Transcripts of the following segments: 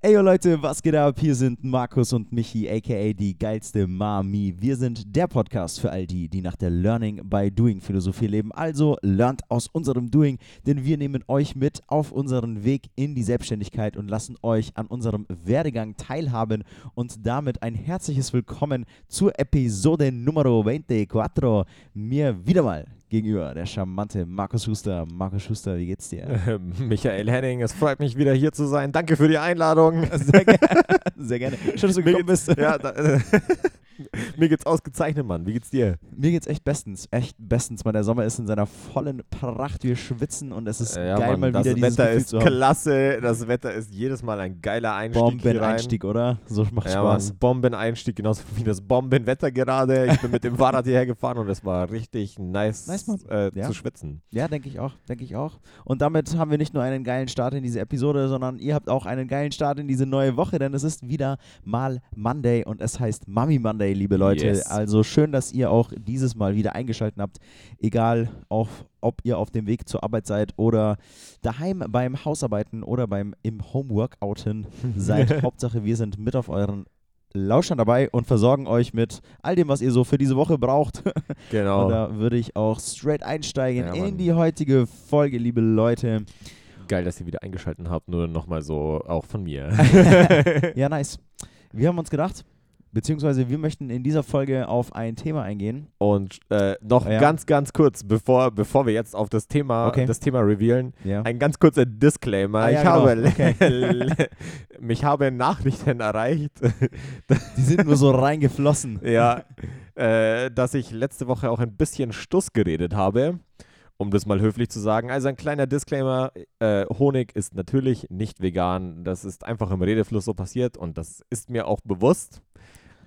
Ey yo Leute, was geht ab? Hier sind Markus und Michi, aka die geilste Mami. Wir sind der Podcast für all die, die nach der Learning by Doing Philosophie leben. Also lernt aus unserem Doing, denn wir nehmen euch mit auf unseren Weg in die Selbstständigkeit und lassen euch an unserem Werdegang teilhaben. Und damit ein herzliches Willkommen zur Episode Numero 24. Mir wieder mal gegenüber der charmante Markus Schuster. Markus Schuster, wie geht's dir? Michael Henning, es freut mich wieder hier zu sein. Danke für die Einladung. Sehr, ge sehr gerne. Schön, dass du gekommen bist. Ja, da, mir geht's ausgezeichnet, Mann. Wie geht's dir? Mir geht's echt bestens, echt bestens. Man, der Sommer ist in seiner vollen Pracht. Wir schwitzen und es ist Äh, ja, geil, Mann, mal das wieder dieses Wetter Gefühl ist zu haben. klasse. Das Wetter ist jedes Mal ein geiler Einstieg hier rein. Bombeneinstieg, oder? So macht Ja, Spaß. Mann, Bombeneinstieg, genauso wie das Bombenwetter gerade. Ich bin mit dem Fahrrad hierher gefahren und es war richtig nice, Nice, Mann. äh, Ja. zu schwitzen. Ja, denke ich auch, denke ich auch. Und damit haben wir nicht nur einen geilen Start in diese Episode, sondern ihr habt auch einen geilen Start in diese neue Woche, denn es ist wieder mal Monday und es heißt Mummy Monday, liebe Leute. Yes. Also schön, dass ihr auch dieses Mal wieder eingeschaltet habt, egal auch, ob ihr auf dem Weg zur Arbeit seid oder daheim beim Hausarbeiten oder beim im Homeworkouten seid. Hauptsache, wir sind mit auf euren Lauschern dabei und versorgen euch mit all dem, was ihr so für diese Woche braucht. Genau. Und da würde ich auch straight einsteigen Ja, in die heutige Folge, liebe Leute. Geil, dass ihr wieder eingeschaltet habt. Nur nochmal so auch von mir. Ja, nice. Wir haben uns gedacht, beziehungsweise wir möchten in dieser Folge auf ein Thema eingehen. Und äh, noch Ja. ganz, ganz kurz, bevor, bevor wir jetzt auf das Thema, Okay. das Thema revealen, Ja. ein ganz kurzer Disclaimer. Ah, ja, ich genau. habe mich habe Nachrichten erreicht, Die sind nur so reingeflossen. ja, äh, dass ich letzte Woche auch ein bisschen Stuss geredet habe. Um das mal höflich zu sagen. Also ein kleiner Disclaimer, äh, Honig ist natürlich nicht vegan. Das ist einfach im Redefluss so passiert und das ist mir auch bewusst.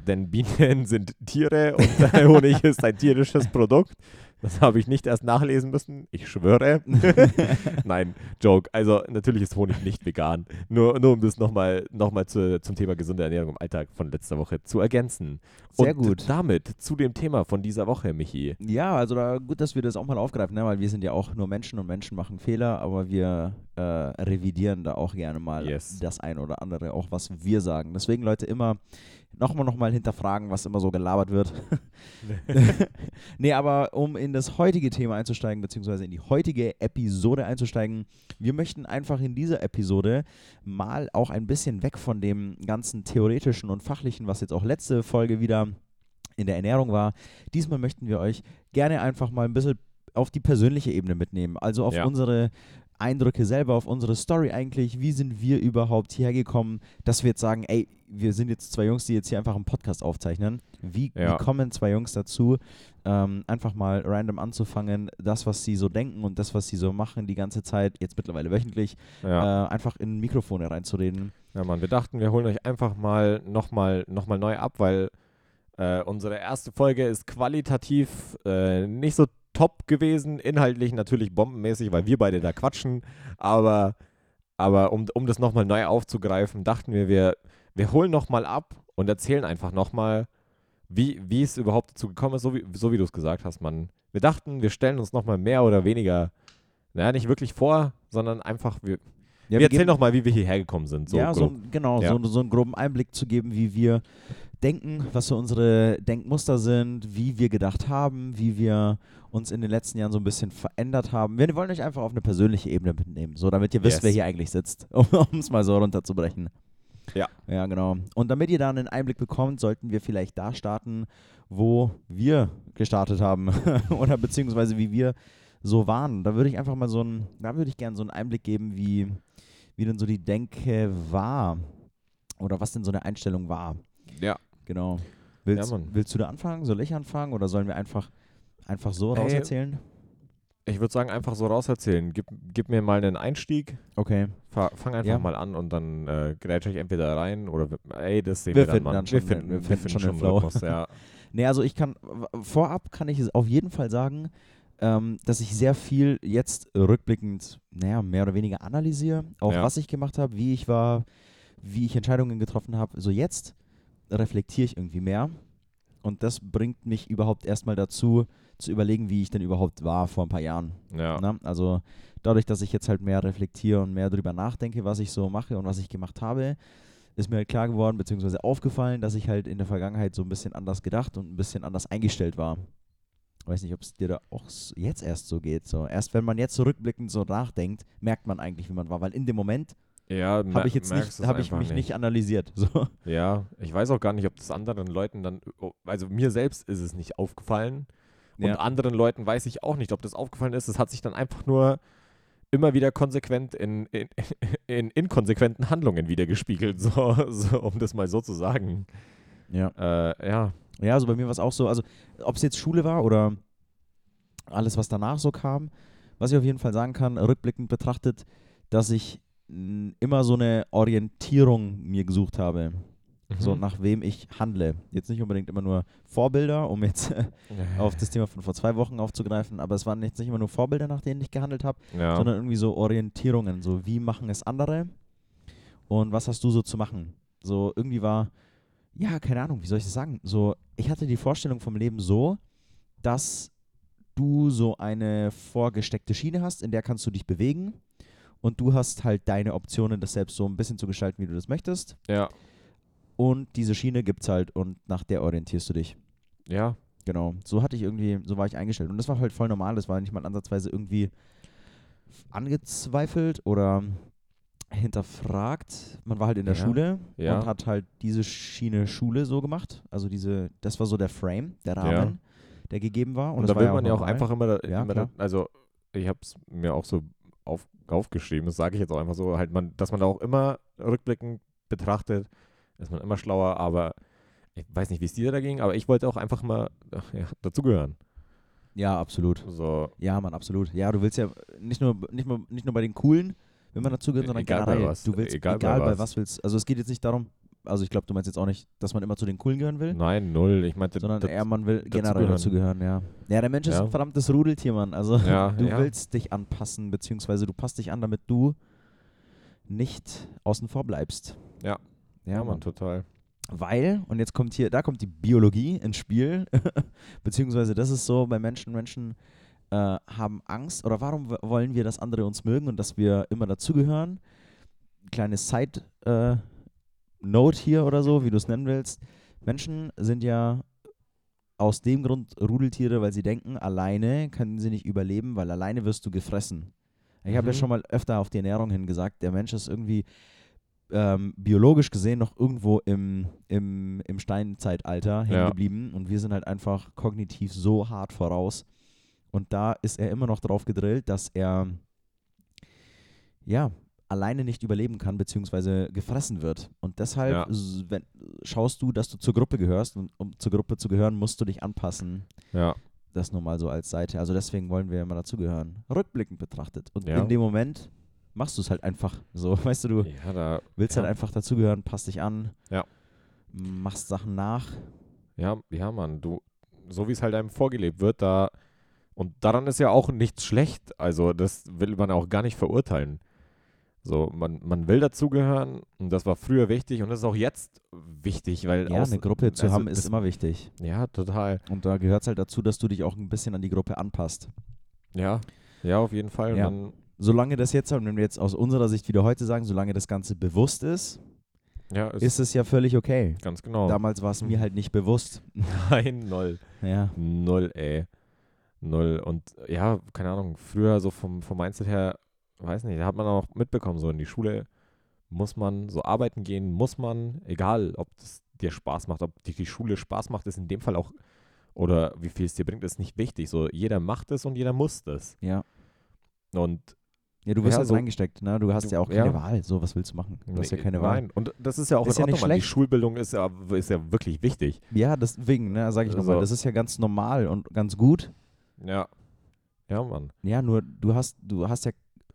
Denn Bienen sind Tiere und Honig ist ein tierisches Produkt. Das habe ich nicht erst nachlesen müssen. Ich schwöre. Nein, Joke. Also natürlich ist Honig nicht vegan. Nur, nur um das nochmal noch mal zu, zum Thema gesunde Ernährung im Alltag von letzter Woche zu ergänzen. Sehr und gut. damit zu dem Thema von dieser Woche, Michi. Ja, also da, gut, dass wir das auch mal aufgreifen, ne? weil wir sind ja auch nur Menschen und Menschen machen Fehler, aber wir äh, revidieren da auch gerne mal Yes. das ein oder andere, auch was wir sagen. Deswegen, Leute, immer nochmal noch mal hinterfragen, was immer so gelabert wird. nee, aber um in das heutige Thema einzusteigen, beziehungsweise in die heutige Episode einzusteigen, wir möchten einfach in dieser Episode mal auch ein bisschen weg von dem ganzen theoretischen und fachlichen, was jetzt auch letzte Folge wieder in der Ernährung war. Diesmal möchten wir euch gerne einfach mal ein bisschen auf die persönliche Ebene mitnehmen. Also auf Ja. unsere Eindrücke selber, auf unsere Story eigentlich. Wie sind wir überhaupt hierher gekommen, dass wir jetzt sagen, ey, wir sind jetzt zwei Jungs, die jetzt hier einfach einen Podcast aufzeichnen. Wie, Ja. wie kommen zwei Jungs dazu, ähm, einfach mal random anzufangen, das, was sie so denken und das, was sie so machen die ganze Zeit, jetzt mittlerweile wöchentlich, Ja. äh, einfach in Mikrofone reinzureden. Ja, Mann, wir dachten, wir holen euch einfach mal nochmal noch mal neu ab, weil äh, unsere erste Folge ist qualitativ äh, nicht so top gewesen, inhaltlich natürlich bombenmäßig, weil wir beide da quatschen, aber, aber um, um das nochmal neu aufzugreifen, dachten wir, wir, wir holen nochmal ab und erzählen einfach nochmal, wie, wie es überhaupt dazu gekommen ist, so wie, so wie du es gesagt hast, Mann. Wir dachten, wir stellen uns nochmal mehr oder weniger, naja, nicht wirklich vor, sondern einfach, wir, Ja, wir erzählen geben- nochmal, wie wir hierher gekommen sind. So ja, so, genau, Ja. so, so einen groben Einblick zu geben, wie wir denken, was so unsere Denkmuster sind, wie wir gedacht haben, wie wir uns in den letzten Jahren so ein bisschen verändert haben. Wir wollen euch einfach auf eine persönliche Ebene mitnehmen, so damit ihr wisst, Yes. wer hier eigentlich sitzt, um es mal so runterzubrechen. Ja. Ja, genau. Und damit ihr da einen Einblick bekommt, sollten wir vielleicht da starten, wo wir gestartet haben oder beziehungsweise wie wir so waren. Da würde ich einfach mal so ein, da würde ich gerne so einen Einblick geben, wie, wie denn so die Denke war oder was denn so eine Einstellung war. Ja. Genau. Willst, Mann. willst du da anfangen? Soll ich anfangen oder sollen wir einfach, einfach so Ey. rauserzählen? Ich würde sagen, einfach so rauserzählen. Gib, gib mir mal einen Einstieg. Okay. Fa- Fang einfach Ja. mal an und dann äh, grätsch ich entweder rein oder ey, das sehen Wir wir, dann, Mann. dann wir finden, den- wir finden schon den schon Flow. Rhythmus, ja. Nee, also ich kann, vorab kann ich es auf jeden Fall sagen, ähm, dass ich sehr viel jetzt rückblickend, naja, mehr oder weniger analysiere, auch Ja. was ich gemacht habe, wie ich war, wie ich Entscheidungen getroffen habe. So jetzt reflektiere ich irgendwie mehr Und das bringt mich überhaupt erstmal dazu, zu überlegen, wie ich denn überhaupt war vor ein paar Jahren. Ja. Ne? Also dadurch, dass ich jetzt halt mehr reflektiere und mehr darüber nachdenke, was ich so mache und was ich gemacht habe, ist mir halt klar geworden, beziehungsweise aufgefallen, dass ich halt in der Vergangenheit so ein bisschen anders gedacht und ein bisschen anders eingestellt war. Ich weiß nicht, ob es dir da auch jetzt erst so geht. So. Erst wenn man jetzt zurückblickend so nachdenkt, merkt man eigentlich, wie man war. Weil in dem Moment Ja, habe ich jetzt nicht, habe ich mich nicht analysiert. So. Ja, ich weiß auch gar nicht, ob das anderen Leuten dann, also mir selbst ist es nicht aufgefallen und Ja. anderen Leuten weiß ich auch nicht, ob das aufgefallen ist. Es hat sich dann einfach nur immer wieder konsequent in, in, in inkonsequenten Handlungen wiedergespiegelt, so, so, um das mal so zu sagen. Ja. Äh, ja, Ja, also bei mir war es auch so, also ob es jetzt Schule war oder alles, was danach so kam, was ich auf jeden Fall sagen kann, rückblickend betrachtet, dass ich immer so eine Orientierung mir gesucht habe, so Mhm. nach wem ich handle. Jetzt nicht unbedingt immer nur Vorbilder, um jetzt auf das Thema von vor zwei Wochen aufzugreifen, aber es waren jetzt nicht immer nur Vorbilder, nach denen ich gehandelt habe, ja. sondern irgendwie so Orientierungen, so wie machen es andere und was hast du so zu machen. So irgendwie war, ja, keine Ahnung, wie soll ich das sagen? So, ich hatte die Vorstellung vom Leben so, dass du so eine vorgesteckte Schiene hast, in der kannst du dich bewegen und du hast halt deine Optionen, das selbst so ein bisschen zu gestalten, wie du das möchtest. ja, Und diese Schiene gibt's halt und nach der orientierst du dich. ja, Genau, so hatte ich irgendwie, so war ich eingestellt. Und das war halt voll normal, das war nicht mal ansatzweise irgendwie angezweifelt oder hinterfragt. Man war halt in der Ja, Schule ja. und hat halt diese Schiene Schule so gemacht. Also diese, das war so der Frame, der Rahmen, der gegeben war. Und, Und, da war will man ja auch einfach immer, da, Ja, immer da, also ich habe es mir auch so auf, aufgeschrieben, das sage ich jetzt auch einfach so, halt man, dass man da auch immer rückblickend betrachtet, ist man immer schlauer, aber ich weiß nicht, wie es dir da ging, aber ich wollte auch einfach mal ja, dazugehören. Ja, absolut. So, Ja, Mann, absolut. Ja, du willst ja nicht nur, nicht nur, nicht nur bei den Coolen, wenn man dazugehört, sondern Egal bei generell. was. Du willst, Egal egal, bei bei was. was willst. Also es geht jetzt nicht darum, also ich glaube, du meinst jetzt auch nicht, dass man immer zu den Coolen gehören will. nein, null. Ich meinte, sondern eher man will generell dazugehören. dazugehören, ja. Ja, der Mensch ist Ja. ein verdammtes Rudeltier, Mann. Also Ja, du ja. willst dich anpassen, beziehungsweise du passt dich an, damit du nicht außen vor bleibst. Ja. Ja, ja, Mann. man, total. Weil, und jetzt kommt hier, da kommt die Biologie ins Spiel, beziehungsweise das ist so bei Menschen, Menschen äh, haben Angst oder warum wollen wir, dass andere uns mögen und dass wir immer dazugehören? Kleine Side äh, Note hier oder so, wie du es nennen willst. Menschen sind ja aus dem Grund Rudeltiere, weil sie denken, alleine können sie nicht überleben, weil alleine wirst du gefressen. Ich habe ja Mhm. schon mal öfter auf die Ernährung hin gesagt, der Mensch ist irgendwie ähm, biologisch gesehen noch irgendwo im, im, im Steinzeitalter hängen Ja. geblieben und wir sind halt einfach kognitiv so hart voraus. Und da ist er immer noch drauf gedrillt, dass er ja alleine nicht überleben kann, beziehungsweise gefressen wird. Und deshalb Ja. wenn, schaust du, dass du zur Gruppe gehörst und um zur Gruppe zu gehören, musst du dich anpassen. Ja, Das nur mal so als Seite. Also deswegen wollen wir immer dazugehören. Rückblickend betrachtet. Und Ja. in dem Moment machst du es halt einfach so. Weißt du, du ja, da, willst halt einfach dazugehören, passt dich an, machst Sachen nach. Ja, ja, Mann, du, so wie es halt einem vorgelebt wird, da, und daran ist ja auch nichts schlecht. Also, das will man auch gar nicht verurteilen. So, man, man will dazugehören und das war früher wichtig und das ist auch jetzt wichtig, weil Ja, außen- eine Gruppe zu also haben ist immer wichtig. Ja, total. Und da gehört es halt dazu, dass du dich auch ein bisschen an die Gruppe anpasst. Ja, ja, auf jeden Fall. Ja. Man, Solange das jetzt, und wenn wir jetzt aus unserer Sicht wieder heute sagen, solange das Ganze bewusst ist, ja, ist, ist es ja völlig okay. ganz genau. Damals war es mir halt nicht bewusst. Nein, null. Ja. Null, ey. Null. Und ja, keine Ahnung, früher so vom, vom Mindset her, weiß nicht, da hat man auch mitbekommen, so in die Schule muss man so arbeiten gehen, muss man, egal ob das dir Spaß macht, ob dir die Schule Spaß macht, ist in dem Fall auch, oder wie viel es dir bringt, ist nicht wichtig. So, jeder macht es und jeder muss das. Ja. Und Ja, du wirst Ja, halt so- reingesteckt, ne? Du hast Du- ja auch keine ja. Wahl. So, was willst du machen? Du hast ja nee, keine Wahl. Nein, und das ist ja auch Ist in ja nicht Ordnung. Die schlecht. Schulbildung ist ja, ist ja wirklich wichtig. Ja, deswegen, ne, sage ich nochmal, Also- das ist ja ganz normal und ganz gut. Ja. Ja, Mann. Ja, nur du hast, du hast ja,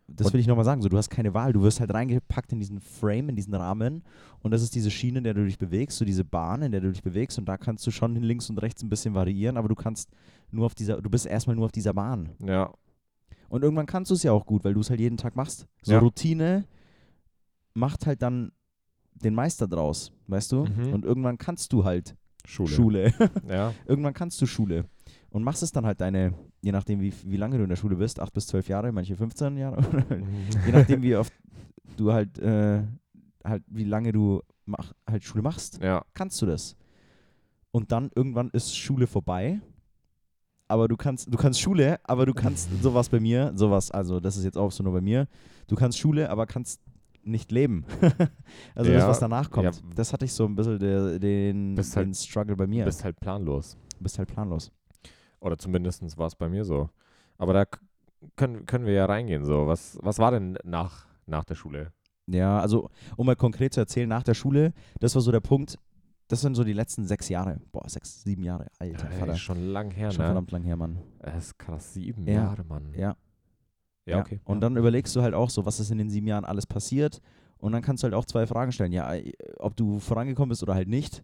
das will ich nochmal sagen, so du hast keine Wahl. Du wirst halt reingepackt in diesen Frame, in diesen Rahmen und das ist diese Schiene, in der du dich bewegst, so diese Bahn, in der du dich bewegst und da kannst du schon links und rechts ein bisschen variieren, aber du kannst nur auf dieser, du bist erstmal nur auf dieser Bahn. Ja. Und irgendwann kannst du es ja auch gut, weil du es halt jeden Tag machst. So Ja. Routine macht halt dann den Meister draus, weißt du? Mhm. Und irgendwann kannst du halt Schule. Schule. Ja. irgendwann kannst du Schule. Und machst es dann halt deine, je nachdem, wie, wie lange du in der Schule bist, 8 bis 12 Jahre, manche 15 Jahre, je nachdem, wie oft du halt, äh, halt, wie lange du mach, halt Schule machst, ja. kannst du das. Und dann irgendwann ist Schule vorbei. Aber du kannst, du kannst Schule, aber du kannst sowas bei mir, sowas, also das ist jetzt auch so nur bei mir, du kannst Schule, aber kannst nicht leben. also das, Ja, was danach kommt. ja. Das hatte ich so ein bisschen der, den, Bist halt- den Struggle bei Du mir. bist halt planlos. bist halt planlos. Oder zumindest war es bei mir so. Aber da können, können wir ja reingehen. So. Was, was war denn nach, nach der Schule? Ja, also um mal konkret zu erzählen, nach der Schule, das war so der Punkt, das sind so die letzten sechs Jahre. Boah, sechs, sieben Jahre, alter Ey, Vater. schon lang her, Schon ne? verdammt lang her, Mann. Das ist krass, sieben Ja. Jahre, Mann. Ja. Ja, okay. Und ja. dann überlegst du halt auch so, was ist in den sieben Jahren alles passiert. Und dann kannst du halt auch zwei Fragen stellen. Ja, ob du vorangekommen bist oder halt nicht.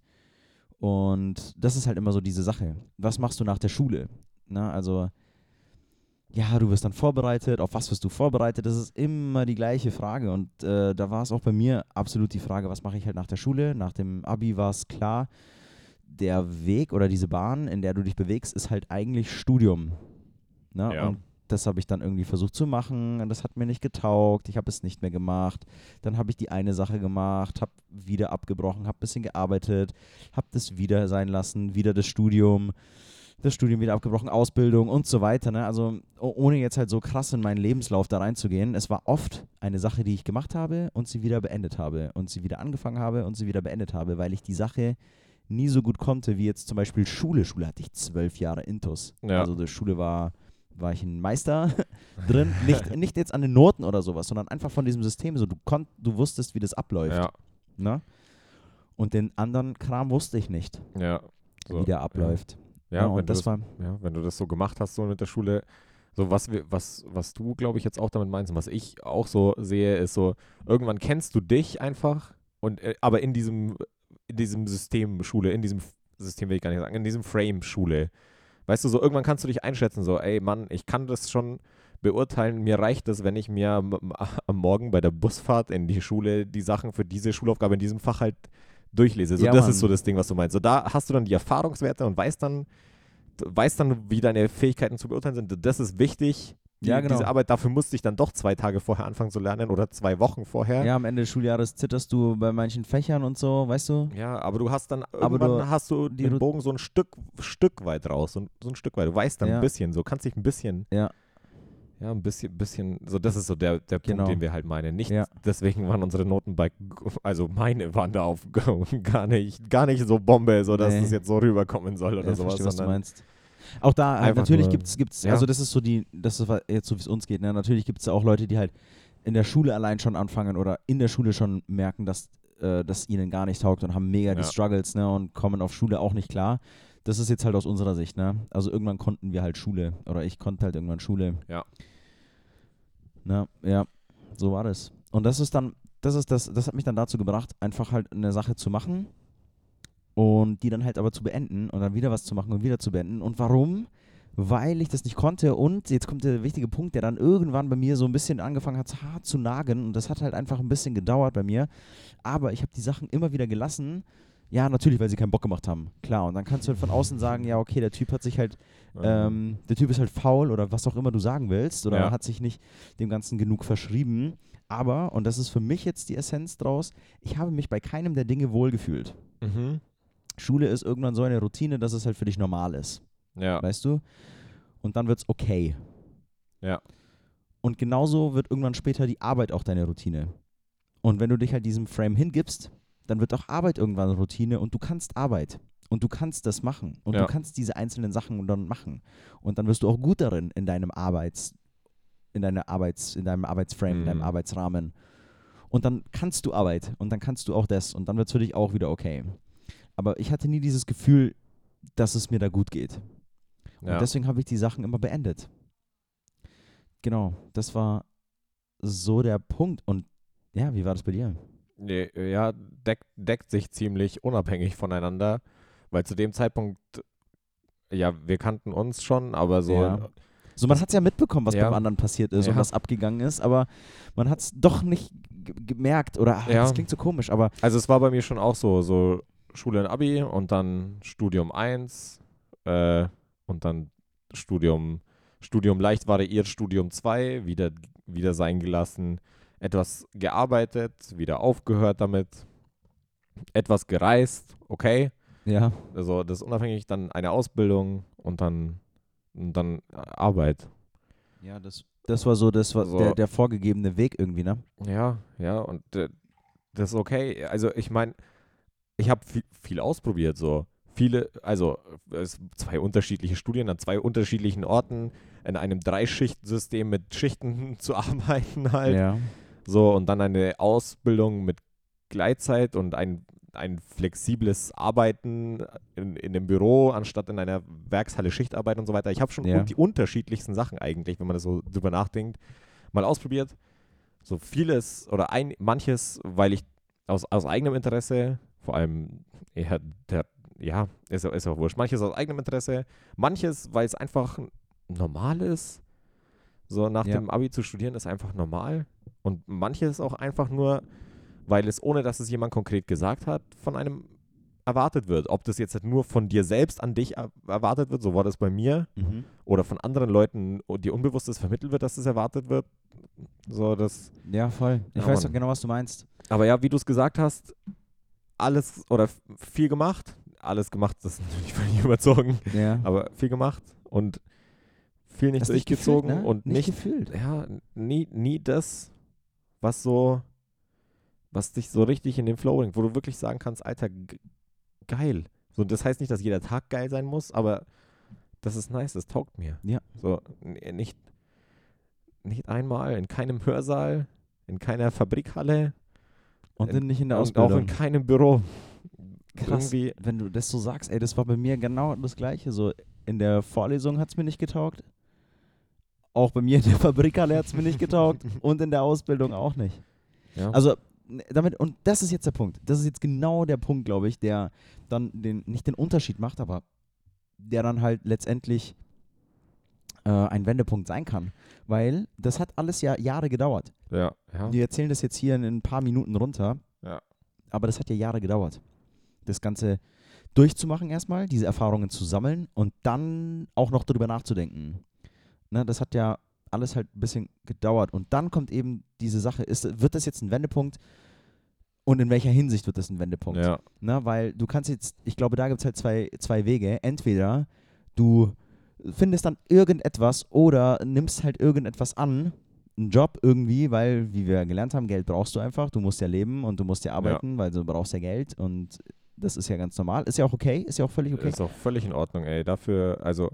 Und das ist halt immer so diese Sache. Was machst du nach der Schule? Na, also, ja, du wirst dann vorbereitet. Auf was wirst du vorbereitet? Das ist immer die gleiche Frage. Und äh, da war es auch bei mir absolut die Frage, was mache ich halt nach der Schule? Nach dem Abi war es klar, der Weg oder diese Bahn, in der du dich bewegst, ist halt eigentlich Studium. Na? Ja. Und das habe ich dann irgendwie versucht zu machen. und Das hat mir nicht getaugt. Ich habe es nicht mehr gemacht. Dann habe ich die eine Sache gemacht, habe wieder abgebrochen, habe ein bisschen gearbeitet, habe das wieder sein lassen, wieder das Studium, das Studium wieder abgebrochen, Ausbildung und so weiter. Ne? Also ohne jetzt halt so krass in meinen Lebenslauf da reinzugehen, es war oft eine Sache, die ich gemacht habe und sie wieder beendet habe und sie wieder angefangen habe und sie wieder beendet habe, weil ich die Sache nie so gut konnte wie jetzt zum Beispiel Schule. Schule hatte ich zwölf Jahre Intus. Ja. Also die Schule war, war ich ein Meister drin. Nicht, nicht jetzt an den Noten oder sowas, sondern einfach von diesem System. So, du, konnt, du wusstest, wie das abläuft. ja, Ne? Und den anderen Kram wusste ich nicht, ja. So, wie der abläuft. Ja, Ja, wenn, und du das das, war, ja, wenn du das so gemacht hast, so mit der Schule, so was wir, was, was du, glaube ich, jetzt auch damit meinst und was ich auch so sehe, ist so, irgendwann kennst du dich einfach und äh, aber in diesem, in diesem System Schule, in diesem System will ich gar nicht sagen, in diesem Frame Schule. Weißt du, so irgendwann kannst du dich einschätzen, so, ey Mann, ich kann das schon beurteilen, mir reicht es, wenn ich mir am, am Morgen bei der Busfahrt in die Schule die Sachen für diese Schulaufgabe in diesem Fach halt durchlese. So, Ja, das Mann. ist so das Ding, was du meinst. So, da hast du dann die Erfahrungswerte und weißt dann, weißt dann, wie deine Fähigkeiten zu beurteilen sind. Das ist wichtig. Die, Ja, genau. Diese Arbeit, dafür musste ich dann doch zwei Tage vorher anfangen zu lernen oder zwei Wochen vorher. ja, am Ende des Schuljahres zitterst du bei manchen Fächern und so, weißt du? Ja, aber du hast dann Aber irgendwann du- hast du den Bogen so ein Stück, Stück weit raus, so ein, so ein Stück weit. Du weißt dann Ja. ein bisschen, so kannst dich ein bisschen, Ja. ja, ein bisschen, bisschen, so das ist so der, der Punkt, Genau. den wir halt meinen. Nicht Ja. deswegen waren unsere Noten bei, also meine waren da auf gar nicht, gar nicht so Bombe, so dass Nee. es jetzt so rüberkommen soll oder ja, sowas, verstehe, was du meinst. Auch da, halt, natürlich gibt es, gibt's, ja. also das ist so die, das ist jetzt so wie es uns geht, ne? natürlich gibt es auch Leute, die halt in der Schule allein schon anfangen oder in der Schule schon merken, dass äh, das ihnen gar nicht taugt und haben mega die Ja. Struggles ne? und kommen auf Schule auch nicht klar. Das ist jetzt halt aus unserer Sicht, ne? Also irgendwann konnten wir halt Schule oder ich konnte halt irgendwann Schule. Ja. Na, ja, so war das. Und das ist dann, das ist das, das hat mich dann dazu gebracht, einfach halt eine Sache zu machen und die dann halt aber zu beenden und dann wieder was zu machen und wieder zu beenden. Und warum? Weil ich das nicht konnte und jetzt kommt der wichtige Punkt, der dann irgendwann bei mir so ein bisschen angefangen hat, hart zu nagen und das hat halt einfach ein bisschen gedauert bei mir. Aber ich habe die Sachen immer wieder gelassen. Ja, natürlich, weil sie keinen Bock gemacht haben. Klar, und dann kannst du halt von außen sagen, ja, okay, der Typ hat sich halt ähm, der Typ ist halt faul oder was auch immer du sagen willst oder Ja. hat sich nicht dem Ganzen genug verschrieben. Aber, und das ist für mich jetzt die Essenz draus, ich habe mich bei keinem der Dinge wohlgefühlt. Mhm. Schule ist irgendwann so eine Routine, dass es halt für dich normal ist. Ja. Weißt du? Und dann wird es okay. Ja. Und genauso wird irgendwann später die Arbeit auch deine Routine. Und wenn du dich halt diesem Frame hingibst, dann wird auch Arbeit irgendwann Routine und du kannst Arbeit. Und du kannst das machen. Und Ja. du kannst diese einzelnen Sachen dann machen. Und dann wirst du auch gut darin in deinem Arbeits, in deiner Arbeits, in deinem Arbeitsframe, in deinem Mhm. Arbeitsrahmen. Und dann kannst du Arbeit und dann kannst du auch das und dann wird es für dich auch wieder okay. Aber ich hatte nie dieses Gefühl, dass es mir da gut geht. ja. Und deswegen habe ich die Sachen immer beendet. Genau, das war so der Punkt. Und ja, wie war das bei dir? Nee, ja, deckt, deckt sich ziemlich unabhängig voneinander, weil zu dem Zeitpunkt, ja, wir kannten uns schon, aber so, Ja. So, man hat es ja mitbekommen, was Ja. beim anderen passiert ist und Ja. was abgegangen ist, aber man hat es doch nicht gemerkt oder ach, Ja. das klingt so komisch, aber also es war bei mir schon auch so, so Schule und Abi und dann Studium 1 äh, und dann Studium, Studium leicht variiert, Studium 2, wieder, wieder sein gelassen, etwas gearbeitet, wieder aufgehört damit, etwas gereist, okay. Ja. Also das ist unabhängig, dann eine Ausbildung und dann, und dann Arbeit. Ja, das, das war so, das war So. der, der vorgegebene Weg irgendwie, ne? Ja, ja, und äh, das ist okay. Also ich meine, ich habe viel, viel ausprobiert, so. Viele, also es zwei unterschiedliche Studien an zwei unterschiedlichen Orten, in einem Dreischichtsystem mit Schichten zu arbeiten halt. Ja. So, und dann eine Ausbildung mit Gleitzeit und ein, ein flexibles Arbeiten in, in dem Büro, anstatt in einer Werkshalle Schichtarbeit und so weiter. Ich habe schon Ja. die unterschiedlichsten Sachen eigentlich, wenn man das so drüber nachdenkt, mal ausprobiert. So vieles oder ein, manches, weil ich aus, aus eigenem Interesse, vor allem eher der, ja, ist, ist auch wurscht, manches aus eigenem Interesse, manches, weil es einfach normal ist. So nach Ja. dem Abi zu studieren ist einfach normal. Und manches auch einfach nur, weil es, ohne dass es jemand konkret gesagt hat, von einem erwartet wird. Ob das jetzt halt nur von dir selbst an dich er erwartet wird, so war das bei mir, Mhm. oder von anderen Leuten dir Unbewusstes vermittelt wird, dass es erwartet wird. So, das. Ja, voll. Ich Ja, weiß Mann. doch genau, was du meinst. Aber ja, wie du es gesagt hast, alles oder viel gemacht. Alles gemacht, das ist natürlich völlig überzogen, Ja. aber viel gemacht und viel nicht Das nicht durchgezogen gefühlt, ne? und Nicht nicht, gefühlt. ja, nie, nie das, was so, was dich so richtig in den Flow bringt, wo du wirklich sagen kannst, Alter, geil. So, das heißt nicht, dass jeder Tag geil sein muss, aber das ist nice, das taugt mir. Ja. So, nicht, nicht einmal in keinem Hörsaal, in keiner Fabrikhalle Und in- dann nicht in der und auch Ausbildung. in keinem Büro. Krass. Irgendwie, Wenn du das so sagst, ey, das war bei mir genau das Gleiche. So in der Vorlesung hat es mir nicht getaugt. Auch bei mir in der Fabrikhalle hat es mir nicht getaugt. Und in der Ausbildung auch nicht. ja. Also damit, und das ist jetzt der Punkt. Das ist jetzt genau der Punkt, glaube ich, der dann den, nicht den Unterschied macht, aber der dann halt letztendlich äh, ein Wendepunkt sein kann. Weil das hat alles ja Jahre gedauert. ja, ja. Wir erzählen das jetzt hier in ein paar Minuten runter. Ja. Aber das hat ja Jahre gedauert. Das Ganze durchzumachen erstmal, diese Erfahrungen zu sammeln und dann auch noch darüber nachzudenken. Ne, das hat ja alles halt ein bisschen gedauert. Und dann kommt eben diese Sache, ist, wird das jetzt ein Wendepunkt? Und in welcher Hinsicht wird das ein Wendepunkt? Ja, Ne, weil du kannst jetzt, ich glaube, da gibt es halt zwei, zwei Wege. Entweder du findest dann irgendetwas oder nimmst halt irgendetwas an, einen Job irgendwie, weil, wie wir gelernt haben, Geld brauchst du einfach. Du musst ja leben und du musst ja arbeiten, weil du brauchst ja Geld und das ist ja ganz normal. Ist ja auch okay, ist ja auch völlig okay. ist auch völlig in Ordnung, ey. Dafür, also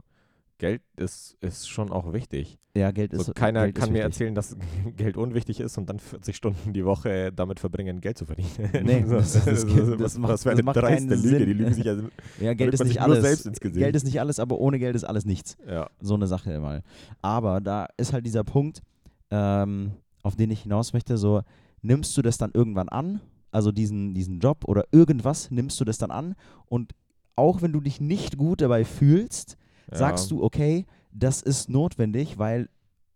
Geld ist, ist schon auch wichtig. ja, Geld ist So, keiner Geld ist kann mir wichtig. erzählen, dass Geld unwichtig ist und dann 40 Stunden die Woche damit verbringen, Geld zu verdienen. Nee, so, das- das- das- das macht- das eine macht dreiste Lüge. Sinn. Die lügen sich ja, Ja, Geld ist nicht alles. selbst ins Gesicht. Geld ist nicht alles, aber ohne Geld ist alles nichts. ja. so eine Sache mal. Aber da ist halt dieser Punkt, ähm, auf den ich hinaus möchte, so nimmst du das dann irgendwann an, also diesen, diesen Job oder irgendwas nimmst du das dann an und auch wenn du dich nicht gut dabei fühlst, sagst du, okay, das ist notwendig, weil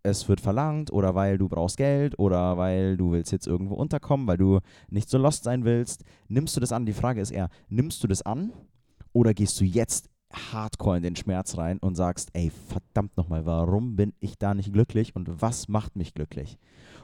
es wird verlangt oder weil du brauchst Geld oder weil du willst jetzt irgendwo unterkommen, weil du nicht so lost sein willst, nimmst du das an? Die Frage ist eher, nimmst du das an oder gehst du jetzt hardcore in den Schmerz rein und sagst, ey, verdammt nochmal, warum bin ich da nicht glücklich und was macht mich glücklich?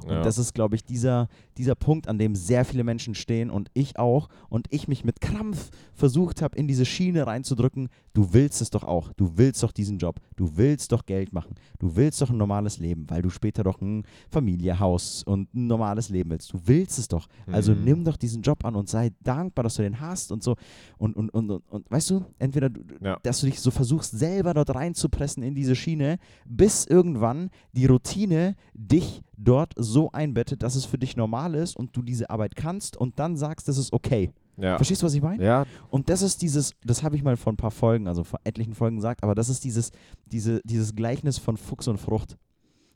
Und ja. das ist, glaube ich, dieser, dieser Punkt, an dem sehr viele Menschen stehen und ich auch und ich mich mit Krampf versucht habe, in diese Schiene reinzudrücken. Du willst es doch auch. Du willst doch diesen Job. Du willst doch Geld machen. Du willst doch ein normales Leben, weil du später doch ein Familie, Haus und ein normales Leben willst. Du willst es doch. Also Mhm. nimm doch diesen Job an und sei dankbar, dass du den hast und so. Und, und, und, und, und weißt du, entweder, du, Ja. dass du dich so versuchst, selber dort reinzupressen in diese Schiene, bis irgendwann die Routine dich dort so einbettet, dass es für dich normal ist und du diese Arbeit kannst und dann sagst, das ist okay. ja. Verstehst du, was ich meine? ja, Und das ist dieses, das habe ich mal vor ein paar Folgen, also vor etlichen Folgen gesagt, aber das ist dieses, diese, dieses Gleichnis von Fuchs und Frucht.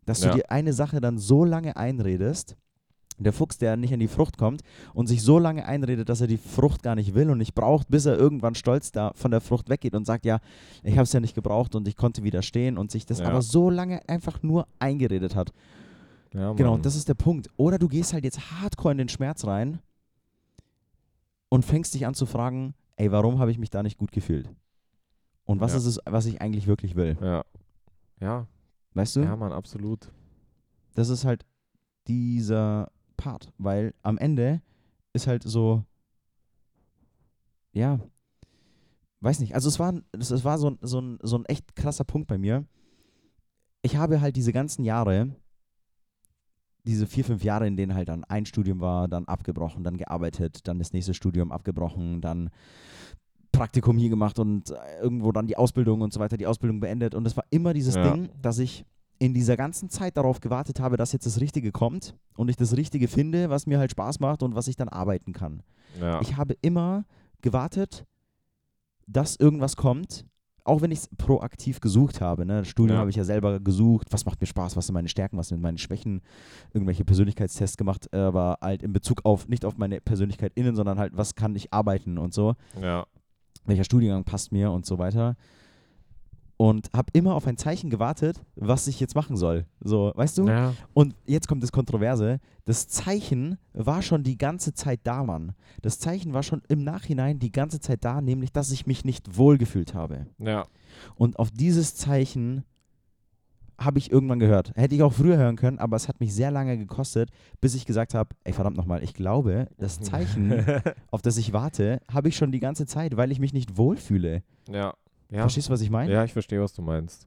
Dass du Ja. dir eine Sache dann so lange einredest, der Fuchs, der nicht an die Frucht kommt und sich so lange einredet, dass er die Frucht gar nicht will und nicht braucht, bis er irgendwann stolz da von der Frucht weggeht und sagt, ja, ich habe es ja nicht gebraucht und ich konnte widerstehen und sich das Ja. aber so lange einfach nur eingeredet hat. Ja, Genau, das ist der Punkt. Oder du gehst halt jetzt hardcore in den Schmerz rein und fängst dich an zu fragen, ey, warum habe ich mich da nicht gut gefühlt? Und was Ja. ist es, was ich eigentlich wirklich will? Ja. Ja, Weißt du? ja, Mann, absolut. Das ist halt dieser Part, weil am Ende ist halt so, ja, weiß nicht, also es war, es, war so, so, ein, so ein echt krasser Punkt bei mir. Ich habe halt diese ganzen Jahre, diese vier, fünf Jahre, in denen halt dann ein Studium war, dann abgebrochen, dann gearbeitet, dann das nächste Studium abgebrochen, dann Praktikum hier gemacht und äh, irgendwo dann die Ausbildung und so weiter, die Ausbildung beendet. Und es war immer dieses Ja. Ding, dass ich in dieser ganzen Zeit darauf gewartet habe, dass jetzt das Richtige kommt und ich das Richtige finde, was mir halt Spaß macht und was ich dann arbeiten kann. Ja. Ich habe immer gewartet, dass irgendwas kommt, auch wenn ich es proaktiv gesucht habe. Ne? Das Studium Ja. habe ich ja selber gesucht, was macht mir Spaß, was sind meine Stärken, was sind meine Schwächen, irgendwelche Persönlichkeitstests gemacht, aber halt in Bezug auf, nicht auf meine Persönlichkeit innen, sondern halt, was kann ich arbeiten und so ja. welcher Studiengang passt mir und so weiter. Und habe immer auf ein Zeichen gewartet, was ich jetzt machen soll. So, weißt du? Ja. Und jetzt kommt das Kontroverse. Das Zeichen war schon die ganze Zeit da, Mann. Das Zeichen war schon im Nachhinein die ganze Zeit da, nämlich, dass ich mich nicht wohlgefühlt habe. Ja. Und auf dieses Zeichen habe ich irgendwann gehört. Hätte ich auch früher hören können, aber es hat mich sehr lange gekostet, bis ich gesagt habe, ey verdammt nochmal, ich glaube, das Zeichen, auf das ich warte, habe ich schon die ganze Zeit, weil ich mich nicht wohlfühle. ja. Ja. Verstehst du, was ich meine? Ja, ich verstehe, was du meinst.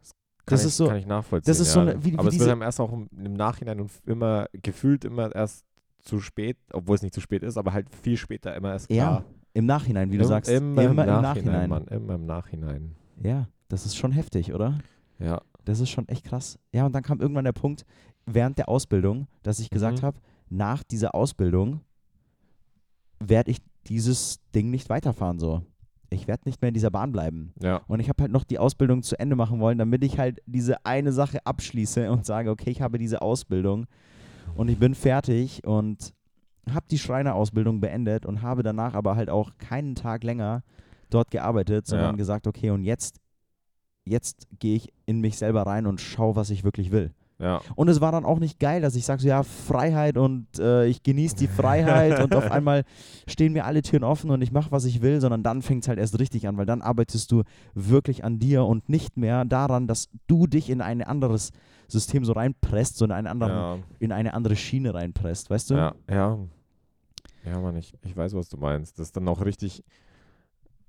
Das, kann Das ich, ist so- kann ich nachvollziehen. das ist so ja. eine- wie- wie Aber es diese- wird einem erst auch im, im Nachhinein und immer gefühlt immer erst zu spät, obwohl es nicht zu spät ist, aber halt viel später immer erst Ja, klar. im Nachhinein, wie du Im- sagst. Immer, im Nachhinein, Mann. Immer im Nachhinein. Ja, das ist schon heftig, oder? Ja. Das ist schon echt krass. Ja, und dann kam irgendwann der Punkt, während der Ausbildung, dass ich gesagt Mhm. habe, nach dieser Ausbildung werde ich dieses Ding nicht weiterfahren so. Ich werde nicht mehr in dieser Bahn bleiben. Ja. Und ich habe halt noch die Ausbildung zu Ende machen wollen, damit ich halt diese eine Sache abschließe und sage, okay, ich habe diese Ausbildung und ich bin fertig und habe die Schreinerausbildung beendet und habe danach aber halt auch keinen Tag länger dort gearbeitet, sondern Ja. gesagt, okay, und jetzt, jetzt gehe ich in mich selber rein und schaue, was ich wirklich will. Ja. Und es war dann auch nicht geil, dass ich sage, so, ja, Freiheit und äh, ich genieße die Freiheit und auf einmal stehen mir alle Türen offen und ich mache, was ich will, sondern dann fängt es halt erst richtig an, weil dann arbeitest du wirklich an dir und nicht mehr daran, dass du dich in ein anderes System so reinpresst, so in, einen anderen, Ja. in eine andere Schiene reinpresst, weißt du? Ja, ja. Ja, Mann, ich, ich weiß, was du meinst. Das ist dann auch richtig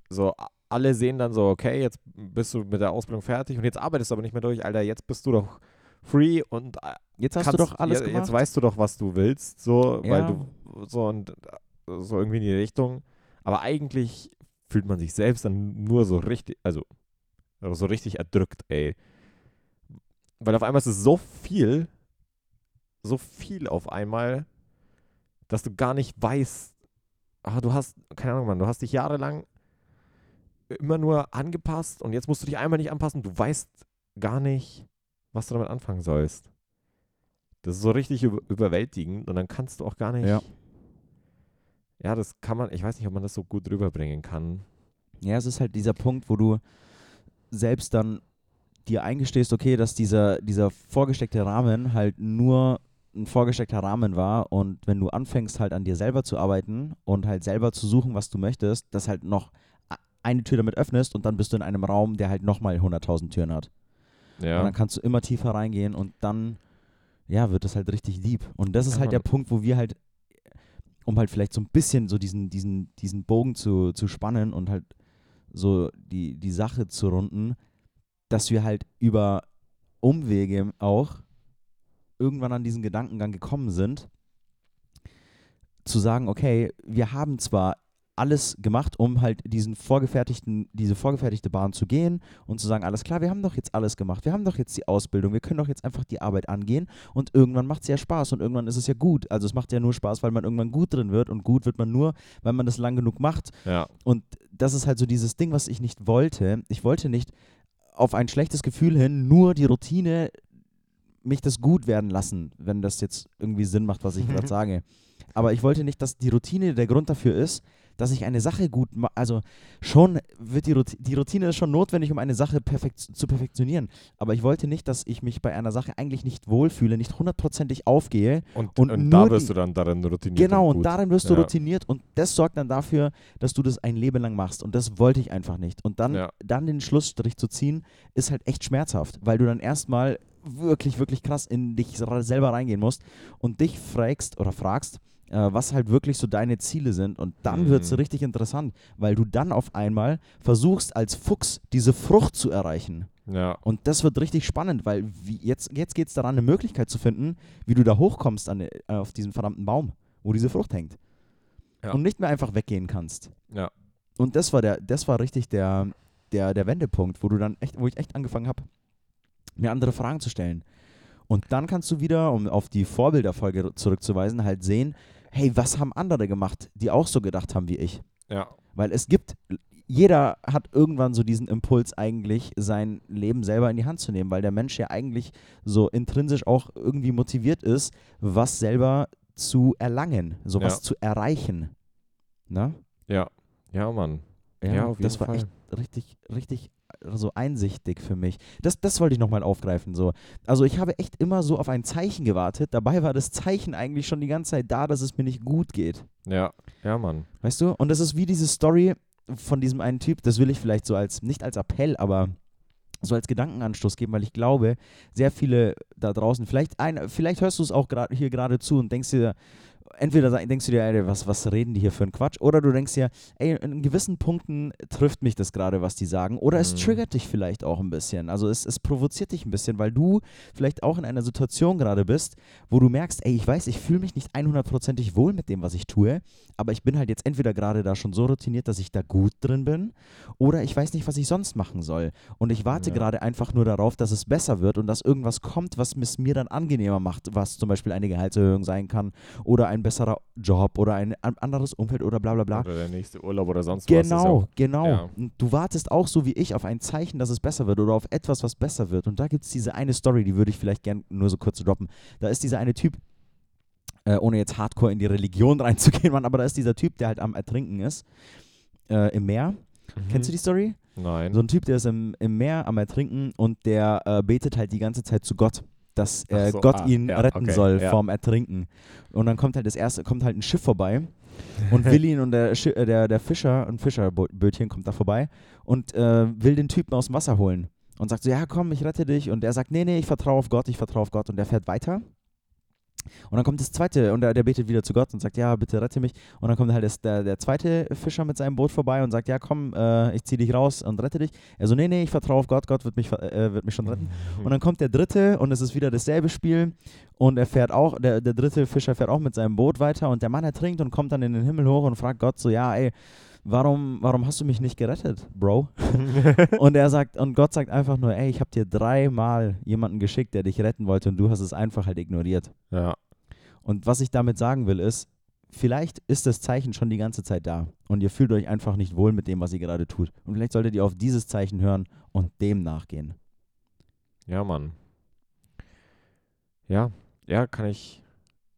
so, alle sehen dann so, okay, jetzt bist du mit der Ausbildung fertig und jetzt arbeitest du aber nicht mehr durch, Alter, jetzt bist du doch free und äh, Jetzt hast kannst, du doch alles ja, gemacht. Jetzt weißt du doch, was du willst, so, weil Ja. du so und äh, so irgendwie in die Richtung. Aber eigentlich fühlt man sich selbst dann nur so richtig, also so richtig erdrückt, ey. Weil auf einmal ist es so viel, so viel auf einmal, dass du gar nicht weißt, ah, du hast, keine Ahnung, Mann, du hast dich jahrelang immer nur angepasst und jetzt musst du dich einmal nicht anpassen, du weißt gar nicht, was du damit anfangen sollst. Das ist so richtig über überwältigend und dann kannst du auch gar nicht. Ja. Ja, das kann man, ich weiß nicht, ob man das so gut rüberbringen kann. Ja, es ist halt dieser Punkt, wo du selbst dann dir eingestehst, okay, dass dieser, dieser vorgesteckte Rahmen halt nur ein vorgesteckter Rahmen war und wenn du anfängst halt an dir selber zu arbeiten und halt selber zu suchen, was du möchtest, dass halt noch eine Tür damit öffnest und dann bist du in einem Raum, der halt nochmal 100.000 Türen hat. Und Ja. dann kannst du immer tiefer reingehen und dann, ja, wird das halt richtig deep. Und das ist halt der. Punkt, wo wir halt, um halt vielleicht so ein bisschen so diesen, diesen, diesen Bogen zu, zu spannen und halt so die, die Sache zu runden, dass wir halt über Umwege auch irgendwann an diesen Gedankengang gekommen sind, zu sagen, okay, wir haben zwar alles gemacht, um halt diesen vorgefertigten, diese vorgefertigte Bahn zu gehen und zu sagen, alles klar, wir haben doch jetzt alles gemacht, wir haben doch jetzt die Ausbildung, wir können doch jetzt einfach die Arbeit angehen und irgendwann macht es ja Spaß und irgendwann ist es ja gut. Also es macht ja nur Spaß, weil man irgendwann gut drin wird und gut wird man nur, weil man das lang genug macht. ja. Und das ist halt so dieses Ding, was ich nicht wollte. Ich wollte nicht auf ein schlechtes Gefühl hin nur die Routine mich das gut werden lassen, wenn das jetzt irgendwie Sinn macht, was ich gerade sage. Aber ich wollte nicht, dass die Routine der Grund dafür ist, dass ich eine Sache gut mache. Also schon wird die Routine, die Routine ist schon notwendig, um eine Sache perfekt zu perfektionieren. Aber ich wollte nicht, dass ich mich bei einer Sache eigentlich nicht wohlfühle, nicht hundertprozentig aufgehe. Und, Und und, da wirst du dann darin routiniert. Genau, und und darin wirst du Ja. routiniert und das sorgt dann dafür, dass du das ein Leben lang machst. Und das wollte ich einfach nicht. Und dann, Ja. dann den Schlussstrich zu ziehen, ist halt echt schmerzhaft, weil du dann erstmal wirklich, wirklich krass in dich selber reingehen musst und dich fragst oder fragst, äh, was halt wirklich so deine Ziele sind. Und dann Mhm. wird es richtig interessant, weil du dann auf einmal versuchst, als Fuchs diese Frucht zu erreichen. Ja, Und das wird richtig spannend, weil wie, jetzt, jetzt geht es daran, eine Möglichkeit zu finden, wie du da hochkommst an, äh, auf diesen verdammten Baum, wo diese Frucht hängt. Ja. Und nicht mehr einfach weggehen kannst. ja. Und das war der, das war richtig der, der, der Wendepunkt, wo du dann echt, wo ich echt angefangen habe, mir andere Fragen zu stellen. Und dann kannst du wieder, um auf die Vorbilderfolge zurückzuweisen, halt sehen, hey, was haben andere gemacht, die auch so gedacht haben wie ich? Ja, Weil es gibt, jeder hat irgendwann so diesen Impuls eigentlich, sein Leben selber in die Hand zu nehmen, weil der Mensch ja eigentlich so intrinsisch auch irgendwie motiviert ist, was selber zu erlangen, sowas Ja. zu erreichen. Ne? ja. Ja, Mann. Ja, auf das war Fall. echt richtig, richtig so einsichtig für mich. Das, das wollte ich nochmal aufgreifen. So. Also ich habe echt immer so auf ein Zeichen gewartet. Dabei war das Zeichen eigentlich schon die ganze Zeit da, dass es mir nicht gut geht. Ja, ja, Mann. Weißt du? Und das ist wie diese Story von diesem einen Typ, das will ich vielleicht so als, nicht als Appell, aber so als Gedankenanstoß geben, weil ich glaube, sehr viele da draußen, vielleicht, ein, vielleicht hörst du es auch grad, hier gerade zu und denkst dir, entweder denkst du dir, ey, was, was reden die hier für einen Quatsch, oder du denkst dir, ey, in gewissen Punkten trifft mich das gerade, was die sagen, oder es Mhm. triggert dich vielleicht auch ein bisschen, also es, es provoziert dich ein bisschen, weil du vielleicht auch in einer Situation gerade bist, wo du merkst, ey, ich weiß, ich fühle mich nicht 100%ig wohl mit dem, was ich tue, aber ich bin halt jetzt entweder gerade da schon so routiniert, dass ich da gut drin bin, oder ich weiß nicht, was ich sonst machen soll. Und ich warte Ja. gerade einfach nur darauf, dass es besser wird und dass irgendwas kommt, was es mir dann angenehmer macht, was zum Beispiel eine Gehaltserhöhung sein kann oder ein besserer Job oder ein an- anderes Umfeld oder bla bla bla. Oder der nächste Urlaub oder sonst was. ist ja Genau, auch- genau. ja. Du wartest auch so wie ich auf ein Zeichen, dass es besser wird oder auf etwas, was besser wird. Und da gibt es diese eine Story, die würde ich vielleicht gern nur so kurz droppen. Da ist dieser eine Typ, äh, ohne jetzt hardcore in die Religion reinzugehen, Mann, aber da ist dieser Typ, der halt am Ertrinken ist, äh, im Meer. Kennst du die Story? Nein. So ein Typ, der ist im, im Meer am Ertrinken und der äh, betet halt die ganze Zeit zu Gott, dass äh, so, Gott ah, ihn ja, retten okay, soll ja. vorm Ertrinken. Und dann kommt halt das erste, kommt halt ein Schiff vorbei und will ihn und der, äh, der, der Fischer, ein Fischerbötchen kommt da vorbei und äh, will den Typen aus dem Wasser holen. Und sagt so, ja komm, ich rette dich. Und der sagt, nee, nee, ich vertraue auf Gott, ich vertraue auf Gott. Und der fährt weiter. Und dann kommt das zweite, und der, der betet wieder zu Gott und sagt, ja, bitte rette mich. Und dann kommt halt das, der, der zweite Fischer mit seinem Boot vorbei und sagt, ja, komm, äh, ich zieh dich raus und rette dich. Er so, nee, nee, ich vertraue auf Gott, Gott wird mich, äh, wird mich schon retten. Und dann kommt der dritte und es ist wieder dasselbe Spiel. Und er fährt auch, der, der dritte Fischer fährt auch mit seinem Boot weiter und der Mann ertrinkt und kommt dann in den Himmel hoch und fragt Gott so, ja, ey, warum, warum hast du mich nicht gerettet, Bro? und er sagt, und Gott sagt einfach nur, ey, ich habe dir dreimal jemanden geschickt, der dich retten wollte und du hast es einfach halt ignoriert. ja. Und was ich damit sagen will, ist, vielleicht ist das Zeichen schon die ganze Zeit da und ihr fühlt euch einfach nicht wohl mit dem, was ihr gerade tut. Und vielleicht solltet ihr auf dieses Zeichen hören und dem nachgehen. Ja, Mann. Ja, ja, kann ich.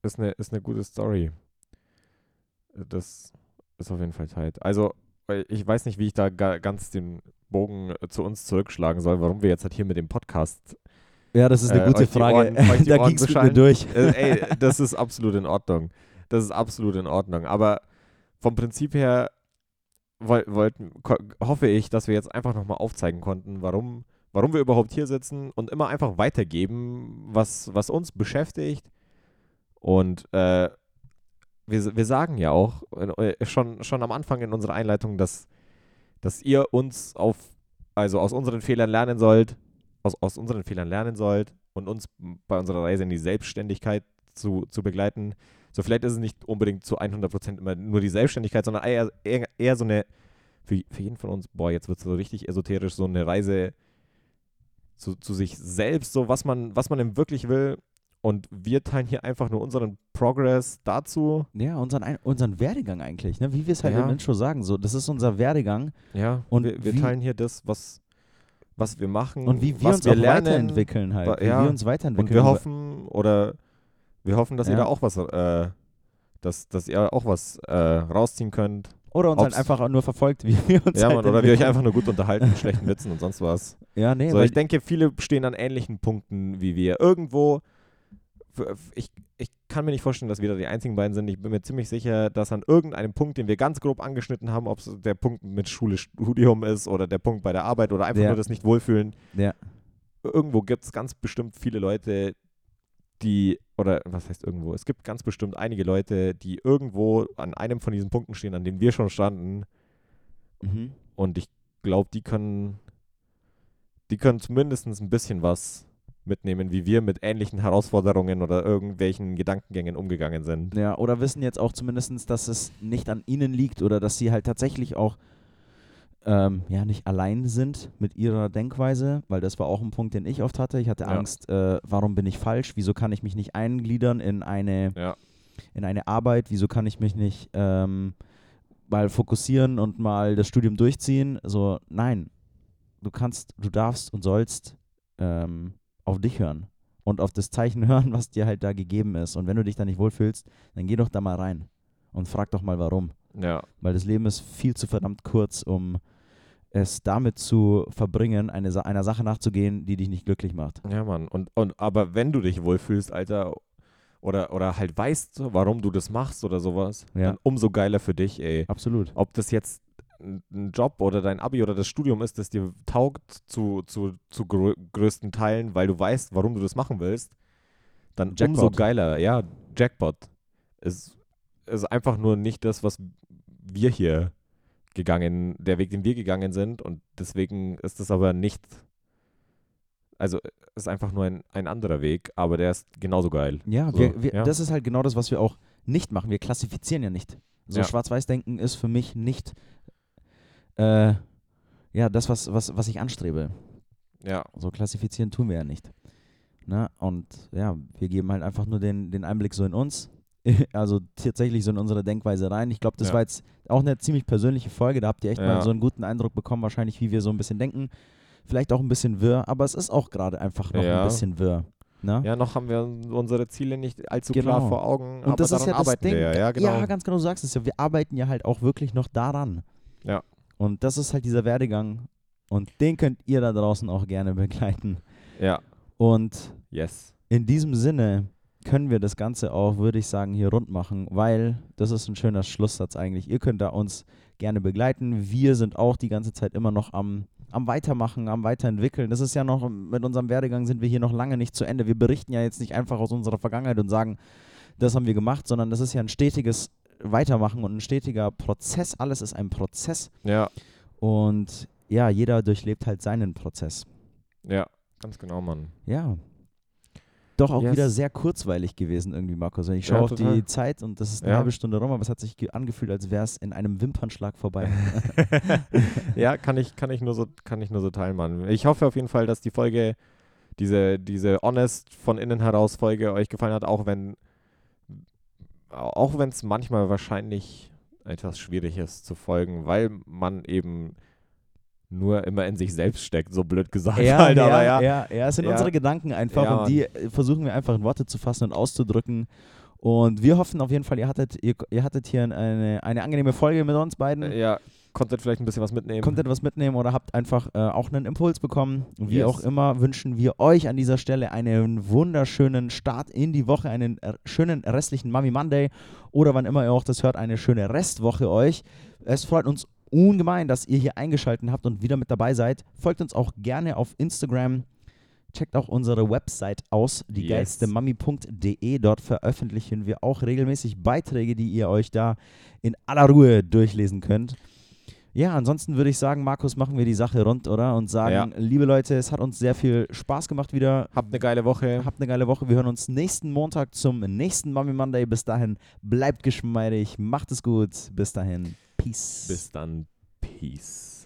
Ist eine, ist eine gute Story. Das ist auf jeden Fall tight. Also, ich weiß nicht, wie ich da ga, ganz den Bogen äh, zu uns zurückschlagen soll, warum wir jetzt halt hier mit dem Podcast. Ja, das ist eine Äh, gute Frage. Ohren- da ging es mir durch. Äh, ey, das ist absolut in Ordnung. Das ist absolut in Ordnung. Aber vom Prinzip her woll, wollten, hoffe ich, dass wir jetzt einfach nochmal aufzeigen konnten, warum, warum wir überhaupt hier sitzen und immer einfach weitergeben, was, was uns beschäftigt. Und äh, wir, wir sagen ja auch äh, schon, schon am Anfang in unserer Einleitung, dass, dass ihr uns auf, also aus unseren Fehlern lernen sollt, aus, aus unseren Fehlern lernen sollt und uns bei unserer Reise in die Selbstständigkeit zu, zu begleiten. So vielleicht ist es nicht unbedingt zu 100% immer nur die Selbstständigkeit, sondern eher, eher, eher so eine, für, für jeden von uns, boah, jetzt wird es so richtig esoterisch, so eine Reise zu, zu sich selbst, so was man, was man denn wirklich will. Und wir teilen hier einfach nur unseren Progress dazu. Ja, unseren, unseren Werdegang eigentlich, ne? wie wir es halt Ja. im Intro sagen. So, das ist unser Werdegang Ja, Und wir, wir teilen hier das, was, was wir machen und wie wir was uns wir lernen. weiterentwickeln halt. Wa- Wie ja. wir uns weiterentwickeln. Und wir hoffen, oder wir hoffen, dass ihr Ja. da auch was, äh, dass, dass ihr auch was äh, rausziehen könnt. Oder uns halt Ob's- einfach nur verfolgt, wie wir uns Ja, halt Mann, oder wir euch einfach nur gut unterhalten mit schlechten Witzen und sonst was. Ja, nee, so, ich denke, viele stehen an ähnlichen Punkten wie wir. Irgendwo, ich, ich kann mir nicht vorstellen, dass wir da die einzigen beiden sind. Ich bin mir ziemlich sicher, dass an irgendeinem Punkt, den wir ganz grob angeschnitten haben, ob es der Punkt mit Schule, Studium ist oder der Punkt bei der Arbeit oder einfach Ja. nur das Nicht-Wohlfühlen, Ja. irgendwo gibt es ganz bestimmt viele Leute, die, oder was heißt irgendwo, es gibt ganz bestimmt einige Leute, die irgendwo an einem von diesen Punkten stehen, an denen wir schon standen. Mhm. Und ich glaube, die können, die können zumindest ein bisschen was mitnehmen, wie wir mit ähnlichen Herausforderungen oder irgendwelchen Gedankengängen umgegangen sind. Ja, oder wissen jetzt auch zumindest, dass es nicht an ihnen liegt oder dass sie halt tatsächlich auch ähm, ja nicht allein sind mit ihrer Denkweise, weil das war auch ein Punkt, den ich oft hatte. Ich hatte Ja. Angst, äh, warum bin ich falsch? Wieso kann ich mich nicht eingliedern in eine, Ja. in eine Arbeit? Wieso kann ich mich nicht ähm, mal fokussieren und mal das Studium durchziehen? So, nein, du kannst, du darfst und sollst ähm, auf dich hören und auf das Zeichen hören, was dir halt da gegeben ist. Und wenn du dich da nicht wohlfühlst, dann geh doch da mal rein und frag doch mal warum. Ja, Weil das Leben ist viel zu verdammt kurz, um es damit zu verbringen, eine, Sa- einer Sache nachzugehen, die dich nicht glücklich macht. ja, Mann. Und, und aber wenn du dich wohlfühlst, Alter, oder, oder halt weißt, warum du das machst oder sowas, Ja. dann umso geiler für dich, ey. Absolut. Ob das jetzt ein Job oder dein Abi oder das Studium ist, das dir taugt zu, zu, zu grö größten Teilen, weil du weißt, warum du das machen willst, dann umso Jackpot. geiler. Ja, Jackpot. Ist, ist einfach nur nicht das, was wir hier gegangen, der Weg, den wir gegangen sind und deswegen ist es aber nicht, also ist einfach nur ein, ein anderer Weg, aber der ist genauso geil. Ja, So, wir, wir, ja. das ist halt genau das, was wir auch nicht machen. Wir klassifizieren ja nicht. So Ja. Schwarz-Weiß-Denken ist für mich nicht äh, ja, das, was, was, was ich anstrebe. Ja, So klassifizieren tun wir ja nicht. Ne? Und ja, wir geben halt einfach nur den, den Einblick so in uns. Also tatsächlich so in unsere Denkweise rein. Ich glaube, das Ja. war jetzt auch eine ziemlich persönliche Folge. Da habt ihr echt Ja. mal so einen guten Eindruck bekommen, wahrscheinlich, wie wir so ein bisschen denken. Vielleicht auch ein bisschen wirr, aber es ist auch gerade einfach noch Ja. ein bisschen wirr. Ne? ja, noch haben wir unsere Ziele nicht allzu klar Genau. vor Augen, Und das ist ja das Ding. Ja, genau. Ja, ganz genau, du sagst es ja. Wir arbeiten ja halt auch wirklich noch daran. Ja. Und das ist halt dieser Werdegang. Und den könnt ihr da draußen auch gerne begleiten. ja. Und Yes. in diesem Sinne können wir das Ganze auch, würde ich sagen, hier rund machen, weil das ist ein schöner Schlusssatz eigentlich. Ihr könnt da uns gerne begleiten. Wir sind auch die ganze Zeit immer noch am, am Weitermachen, am Weiterentwickeln. Das ist ja noch, mit unserem Werdegang sind wir hier noch lange nicht zu Ende. Wir berichten ja jetzt nicht einfach aus unserer Vergangenheit und sagen, das haben wir gemacht, sondern das ist ja ein stetiges Weitermachen und ein stetiger Prozess. Alles ist ein Prozess. Ja, Und ja, jeder durchlebt halt seinen Prozess. ja, ganz genau, Mann. Ja. Doch auch Yes. wieder sehr kurzweilig gewesen irgendwie, Markus. Ich Ja, schaue auf total. die Zeit und das ist eine Ja. halbe Stunde rum, aber es hat sich ge- angefühlt, als wäre es in einem Wimpernschlag vorbei. ja, kann ich, kann ich nur so, kann ich nur so teilen, Mann. Ich hoffe auf jeden Fall, dass die Folge, diese, diese honest von innen heraus Folge euch gefallen hat, auch wenn, auch wenn es manchmal wahrscheinlich etwas schwierig ist zu folgen, weil man eben nur immer in sich selbst steckt, so blöd gesagt halt, aber ja. ja, ja, es sind Ja. unsere Gedanken einfach Ja, und die äh, versuchen wir einfach in Worte zu fassen und auszudrücken. Und wir hoffen auf jeden Fall, ihr hattet, ihr, ihr hattet hier eine, eine angenehme Folge mit uns beiden. Ja, konntet vielleicht ein bisschen was mitnehmen. Kommt etwas mitnehmen oder habt einfach äh, auch einen Impuls bekommen. Wie Yes. auch immer wünschen wir euch an dieser Stelle einen wunderschönen Start in die Woche, einen äh, schönen restlichen Mummy Monday oder wann immer ihr auch das hört, eine schöne Restwoche euch. Es freut uns ungemein, dass ihr hier eingeschaltet habt und wieder mit dabei seid. Folgt uns auch gerne auf Instagram. Checkt auch unsere Website aus, die Yes. geilste Mami.de. Dort veröffentlichen wir auch regelmäßig Beiträge, die ihr euch da in aller Ruhe durchlesen könnt. Ja, ansonsten würde ich sagen, Markus, machen wir die Sache rund, oder? Und sagen, liebe Leute, es hat uns sehr viel Spaß gemacht wieder. Habt eine geile Woche. Habt eine geile Woche. Wir hören uns nächsten Montag zum nächsten Mummy Monday. Bis dahin, bleibt geschmeidig, macht es gut. Bis dahin, Peace. Bis dann. Peace.